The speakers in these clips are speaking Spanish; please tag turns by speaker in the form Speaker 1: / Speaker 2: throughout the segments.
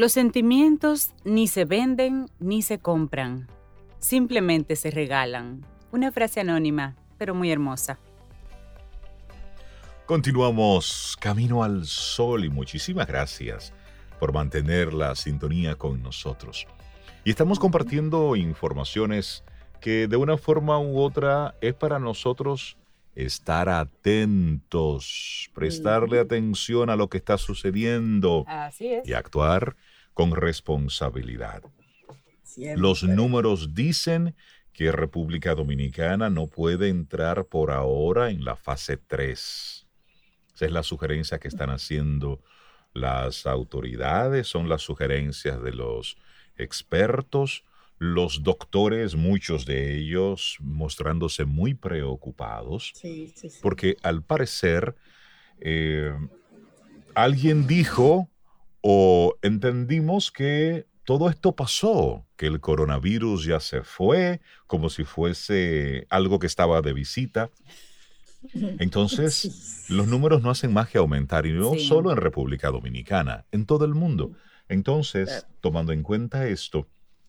Speaker 1: Los sentimientos ni se venden ni se compran, simplemente se regalan. Una frase anónima, pero muy hermosa.
Speaker 2: Continuamos camino al sol y muchísimas gracias por mantener la sintonía con nosotros. Y estamos compartiendo informaciones que de una forma u otra es para nosotros estar atentos, prestarle atención a lo que está sucediendo y actuar con responsabilidad. Los números dicen que República Dominicana no puede entrar por ahora en la fase 3. Esa es la sugerencia que están haciendo las autoridades, son las sugerencias de los expertos, los doctores, muchos de ellos mostrándose muy preocupados, porque al parecer eh, alguien dijo o entendimos que todo esto pasó, que el coronavirus ya se fue, como si fuese algo que estaba de visita. Entonces, los números no hacen más que aumentar, y no solo en República Dominicana, en todo el mundo. Entonces, tomando en cuenta esto,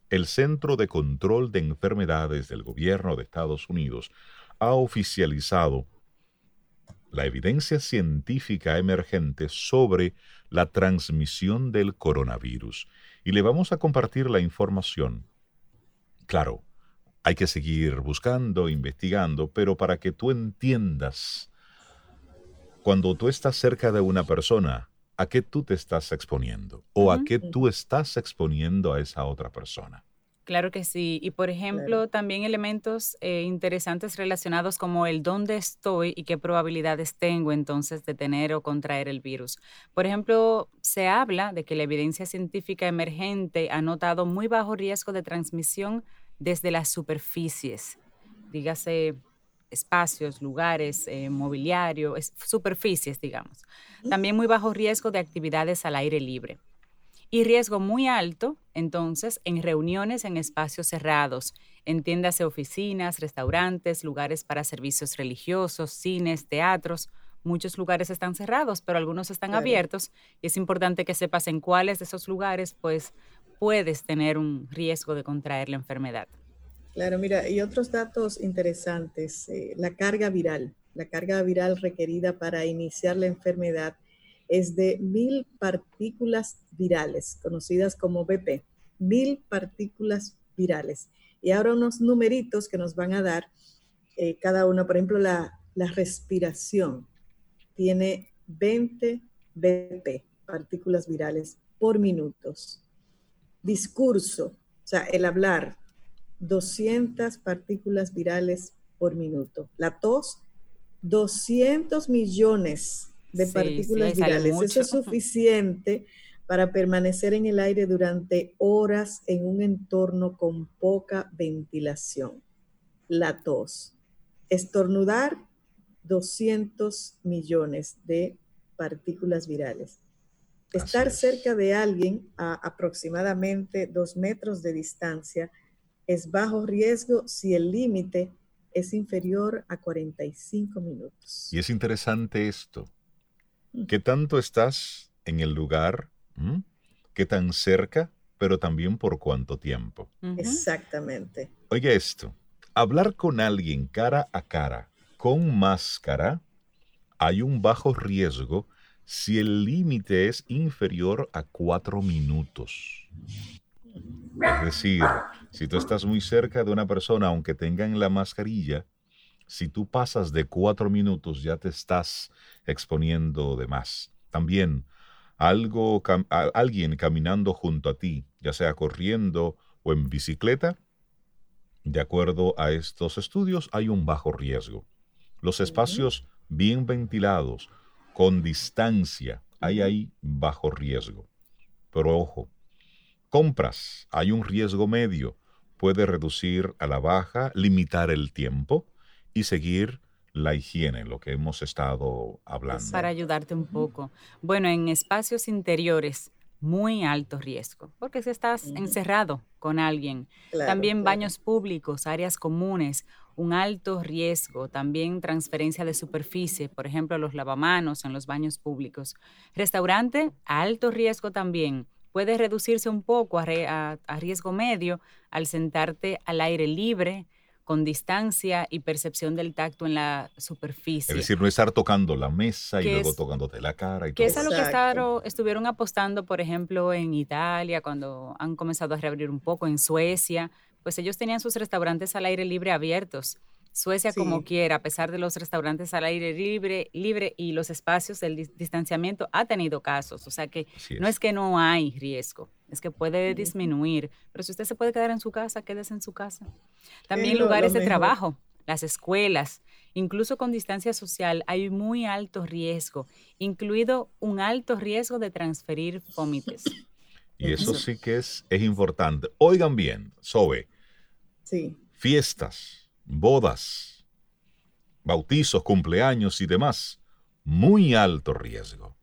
Speaker 2: el Centro de Control de Enfermedades del Gobierno de Estados Unidos ha oficializado la evidencia científica emergente sobre la transmisión del coronavirus y le vamos a compartir la información. Claro, hay que seguir buscando, investigando, pero para que tú entiendas, cuando tú estás cerca de una persona, ¿a qué tú te estás exponiendo? ¿O a qué tú estás exponiendo a esa otra persona?
Speaker 1: Claro que sí. Y por ejemplo, también elementos eh, interesantes relacionados como el dónde estoy y qué probabilidades tengo entonces de tener o contraer el virus. Por ejemplo, se habla de que la evidencia científica emergente ha notado muy bajo riesgo de transmisión desde las superficies, dígase espacios, lugares, eh, mobiliario, superficies, digamos. También muy bajo riesgo de actividades al aire libre y riesgo muy alto, entonces, en reuniones en espacios cerrados, entiéndase oficinas, restaurantes, lugares para servicios religiosos, cines, teatros. Muchos lugares están cerrados, pero algunos están abiertos y es importante que sepas en cuáles de esos lugares pues puedes tener un riesgo de contraer la enfermedad.
Speaker 3: Claro, mira, y otros datos interesantes, eh, la carga viral, la carga viral requerida para iniciar la enfermedad es de mil partículas virales, conocidas como BP, mil partículas virales. Y ahora unos numeritos que nos van a dar eh, cada uno, por ejemplo, la, la respiración tiene 20 BP, partículas virales por minutos. Discurso, o sea, el hablar, 200 partículas virales por minuto. La tos, 200 millones de partículas virales. Eso es suficiente para permanecer en el aire durante horas en un entorno con poca ventilación. La tos. Estornudar, 200 millones de partículas virales. Estar cerca de alguien a aproximadamente dos metros de distancia es bajo riesgo si el límite es inferior a 45 minutos.
Speaker 2: Y es interesante esto, ¿Qué tanto estás en el lugar? ¿Qué tan cerca? Pero también por cuánto tiempo.
Speaker 3: Exactamente.
Speaker 2: Oye esto, hablar con alguien cara a cara con máscara, hay un bajo riesgo si el límite es inferior a cuatro minutos. Es decir, si tú estás muy cerca de una persona, aunque tengan la mascarilla, si tú pasas de cuatro minutos ya te estás exponiendo de más. También algo, alguien caminando junto a ti, ya sea corriendo o en bicicleta, de acuerdo a estos estudios, hay un bajo riesgo. Los espacios bien ventilados, con distancia, hay ahí bajo riesgo. Pero ojo, compras, hay un riesgo medio, puede reducir a la baja, limitar el tiempo y seguir la higiene, lo que hemos estado hablando.
Speaker 1: Para ayudarte un poco. Bueno, en espacios interiores, muy alto riesgo, porque si estás encerrado con alguien, también baños públicos, áreas comunes, un alto riesgo, también transferencia de superficie, por ejemplo, los lavamanos en los baños públicos. Restaurante, alto riesgo también. Puede reducirse un poco a riesgo medio al sentarte al aire libre, con distancia y percepción del tacto en la superficie.
Speaker 2: Es decir, no estar tocando la mesa y luego tocándote la cara. Y
Speaker 1: que es a lo que estuvieron apostando, por ejemplo, en Italia, cuando han comenzado a reabrir un poco, en Suecia, pues ellos tenían sus restaurantes al aire libre abiertos Suecia como quiera, a pesar de los restaurantes al aire libre, libre y los espacios del distanciamiento, ha tenido casos. O sea que no es que no hay riesgo, es que puede disminuir. Pero si usted se puede quedar en su casa, quédese en su casa. También lugares de trabajo, las escuelas, incluso con distancia social, hay muy alto riesgo, incluido un alto riesgo de transferir vómites.
Speaker 2: Y eso sí que es, es importante. Oigan bien, Sobe. Sí. Fiestas bodas, bautizos, cumpleaños y demás, muy alto riesgo.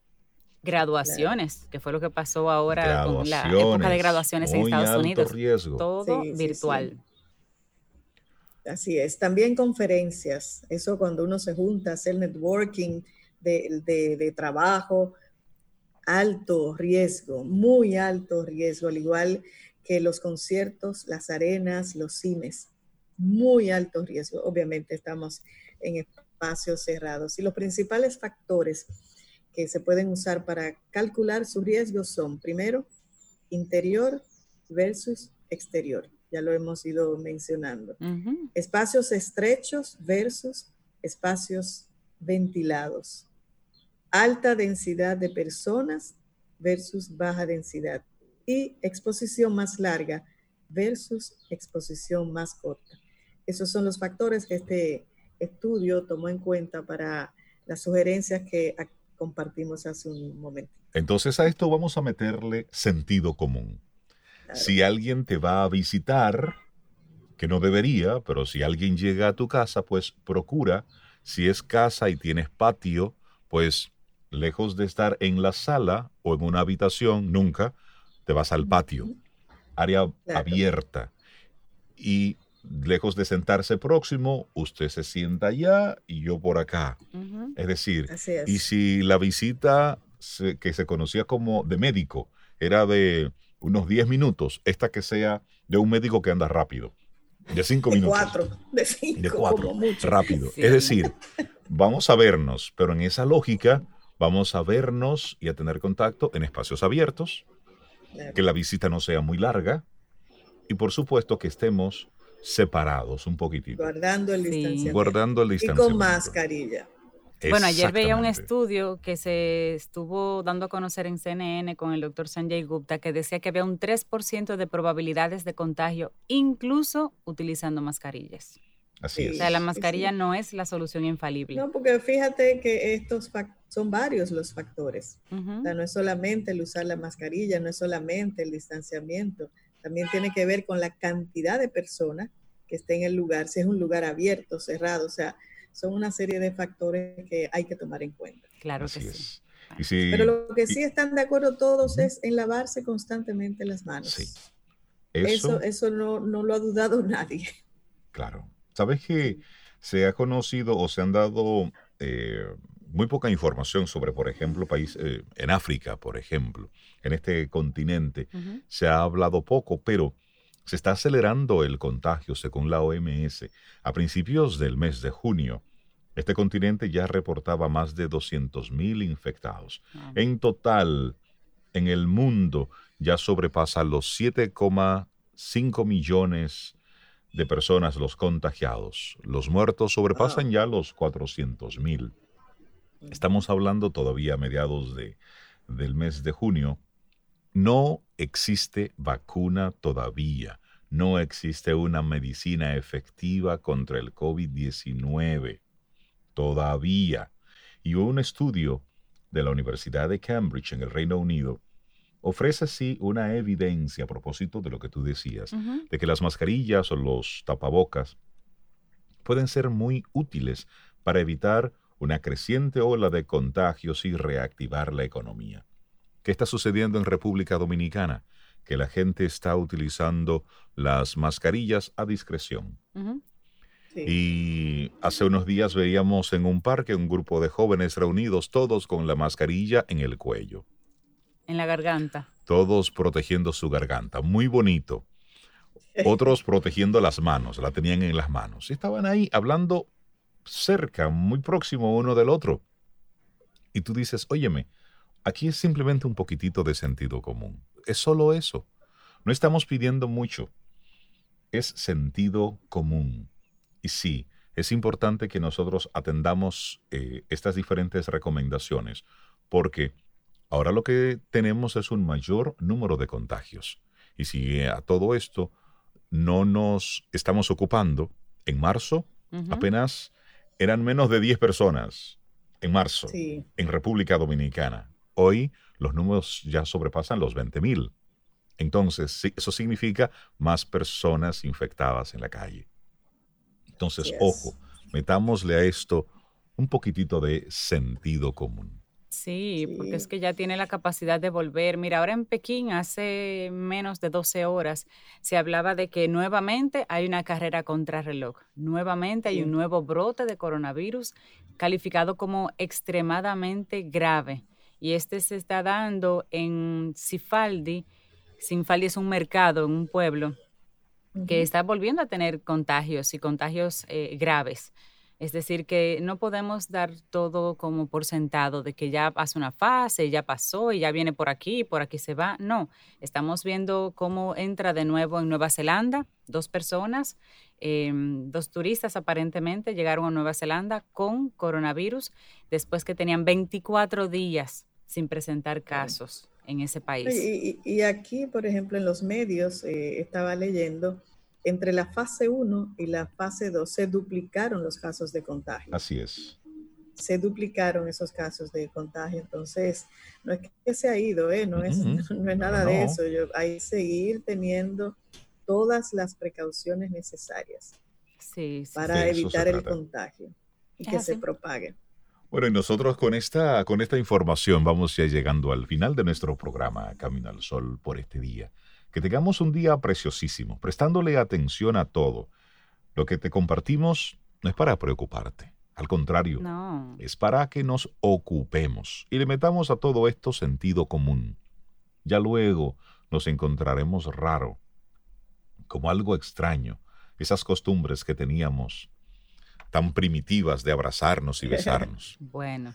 Speaker 1: Graduaciones, que fue lo que pasó ahora con la época de graduaciones en Estados Unidos.
Speaker 2: Riesgo.
Speaker 1: Todo virtual.
Speaker 3: Así es. También conferencias. Eso cuando uno se junta, hacer networking de, de trabajo, alto riesgo, muy alto riesgo, al igual que los conciertos, las arenas, los cines muy alto riesgo. Obviamente estamos en espacios cerrados y los principales factores que se pueden usar para calcular su riesgo son, primero, interior versus exterior. Ya lo hemos ido mencionando. Espacios estrechos versus espacios ventilados. Alta densidad de personas versus baja densidad. Y exposición más larga versus exposición más corta. Esos son los factores que este estudio tomó en cuenta para las sugerencias que compartimos hace un momento.
Speaker 2: Entonces a esto vamos a meterle sentido común. Si alguien te va a visitar, que no debería, pero si alguien llega a tu casa, pues procura, si es casa y tienes patio, pues lejos de estar en la sala o en una habitación, nunca, te vas al patio, área abierta. Y lejos de sentarse próximo, usted se sienta allá y yo por acá. Es decir, y si la visita que se conocía como de médico era de unos 10 minutos, esta que sea de un médico que anda rápido, de 5 minutos.
Speaker 3: Cuatro, de 5.
Speaker 2: De 4, rápido. Es decir, vamos a vernos, pero en esa lógica vamos a vernos y a tener contacto en espacios abiertos, que la visita no sea muy larga y por supuesto que estemos separados un poquitito.
Speaker 3: Guardando el distanciamiento.
Speaker 2: Guardando el distanciamiento.
Speaker 3: Y con mascarilla.
Speaker 1: Bueno, ayer veía un estudio que se estuvo dando a conocer en CNN con el doctor Sanjay Gupta que decía que había un 3% de probabilidades de contagio, incluso utilizando mascarillas.
Speaker 2: Así es.
Speaker 1: O sea, la mascarilla no es la solución infalible.
Speaker 3: No, porque fíjate que estos son varios los factores. O sea, no es solamente el usar la mascarilla, no es solamente el distanciamiento, también tiene que ver con la cantidad de personas que estén en el lugar, si es un lugar abierto, cerrado, o sea, son una serie de factores que hay que tomar en cuenta.
Speaker 1: Claro que sí.
Speaker 3: Pero lo que sí están de acuerdo todos es en lavarse constantemente las manos. Sí. Eso, eso, no, lo ha dudado nadie.
Speaker 2: Claro. ¿Sabes que se ha conocido o se han dado eh, muy poca información sobre, por ejemplo, países eh, en África, por ejemplo, en este continente. Se ha hablado poco, pero se está acelerando el contagio, según la OMS. A principios del mes de junio, este continente ya reportaba más de 200.000 infectados. En total, en el mundo ya sobrepasa los 7,5 millones de personas los contagiados. Los muertos sobrepasan ya los 400.000. Estamos hablando todavía a mediados de, del mes de junio. No existe vacuna todavía. No existe una medicina efectiva contra el COVID-19. Todavía. Y un estudio de la Universidad de Cambridge en el Reino Unido ofrece así una evidencia a propósito de lo que tú decías, de que las mascarillas o los tapabocas pueden ser muy útiles para evitar una creciente ola de contagios y reactivar la economía. ¿Qué está sucediendo en República Dominicana? Que la gente está utilizando las mascarillas a discreción. Y hace unos días veíamos en un parque un grupo de jóvenes reunidos, todos con la mascarilla en el cuello.
Speaker 1: En la garganta.
Speaker 2: Todos protegiendo su garganta. Muy bonito. Otros protegiendo las manos, la tenían en las manos. Estaban ahí hablando cerca, muy próximo uno del otro. Y tú dices, óyeme, aquí es simplemente un poquitito de sentido común. Es solo eso. No estamos pidiendo mucho. Es sentido común. Y sí, es importante que nosotros atendamos eh, estas diferentes recomendaciones, porque ahora lo que tenemos es un mayor número de contagios. Y si a todo esto no nos estamos ocupando, en marzo apenas eran menos de 10 personas en marzo en República Dominicana. Hoy los números ya sobrepasan los 20 mil. Entonces, eso significa más personas infectadas en la calle. Entonces, ojo, metámosle a esto un poquitito de sentido común.
Speaker 1: Sí, porque es que ya tiene la capacidad de volver. Mira, ahora en Pekín, hace menos de 12 horas, se hablaba de que nuevamente hay una carrera contra reloj. Nuevamente hay un nuevo brote de coronavirus calificado como extremadamente grave. Y este se está dando en Sifaldi. Sifaldi es un mercado en un pueblo que está volviendo a tener contagios y contagios eh, graves. Es decir, que no podemos dar todo como por sentado de que ya pasa una fase, ya pasó y ya viene por aquí, por aquí se va. No, estamos viendo cómo entra de nuevo en Nueva Zelanda dos personas, em, dos turistas aparentemente llegaron a Nueva Zelanda con coronavirus después que tenían 24 días sin presentar casos en ese país.
Speaker 3: Y, aquí, por ejemplo, en los medios eh, estaba leyendo entre la fase 1 y la fase 2 se duplicaron los casos de contagio.
Speaker 2: Así es.
Speaker 3: Se duplicaron esos casos de contagio. Entonces, no es que se ha ido, ¿eh? no, es, no es nada de eso. hay que seguir teniendo todas las precauciones necesarias para evitar el contagio y que se propague.
Speaker 2: Bueno, y nosotros con esta, con esta información vamos ya llegando al final de nuestro programa Camino al Sol por este día. Que tengamos un día preciosísimo, prestándole atención a todo. Lo que te compartimos no es para preocuparte, al contrario, es para que nos ocupemos y le metamos a todo esto sentido común. Ya luego nos encontraremos raro, como algo extraño, esas costumbres que teníamos tan primitivas de abrazarnos y besarnos.
Speaker 1: Bueno.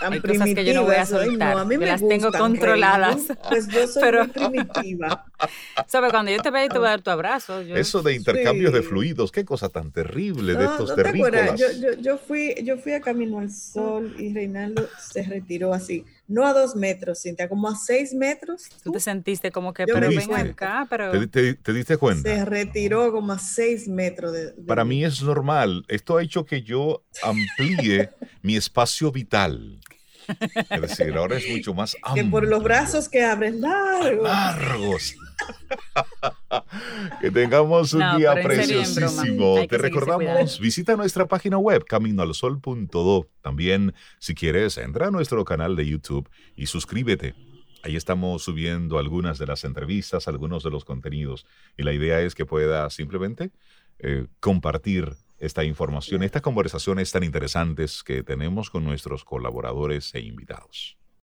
Speaker 1: Hay cosas que yo no voy a soltar, a mí me las tengo controladas.
Speaker 3: Pues yo soy muy primitiva.
Speaker 1: ¿Sabes? Cuando yo te vea y te voy a dar tu abrazo.
Speaker 2: Eso de intercambios de fluidos, qué cosa tan terrible de estos no terrícolas.
Speaker 3: Yo, yo, yo, fui, yo fui a Camino al Sol y Reinaldo se retiró así no a dos metros, Cintia, como a seis metros.
Speaker 1: Tú te sentiste como que, pero ven acá, pero...
Speaker 2: ¿Te, diste cuenta?
Speaker 3: Se retiró como a seis metros. De,
Speaker 2: Para mí es normal. Esto ha hecho que yo amplíe mi espacio vital. Es decir, ahora es mucho más amplio.
Speaker 3: Que por los brazos que abres largos.
Speaker 2: Largos. que tengamos un día preciosísimo. Te recordamos, visita nuestra página web caminoalsol.do. También, si quieres, entra a nuestro canal de YouTube y suscríbete. Ahí estamos subiendo algunas de las entrevistas, algunos de los contenidos. Y la idea es que puedas simplemente eh, compartir esta información, estas conversaciones tan interesantes que tenemos con nuestros colaboradores e invitados.